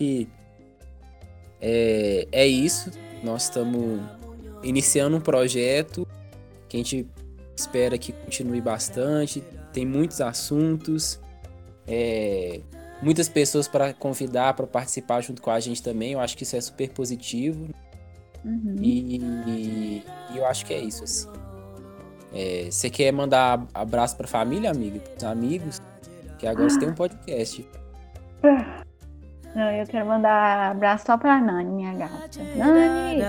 que é, é isso. Nós estamos iniciando um projeto que a gente espera que continue bastante. Tem muitos assuntos, é, muitas pessoas para convidar para participar junto com a gente também. Eu acho que isso é super positivo. Uhum. E, e, e, eu acho que é isso. Assim. É, você quer mandar abraço para a família, amiga, para os amigos? Que agora você tem um podcast. Não, eu quero mandar abraço só pra Nani, minha gata. Nani!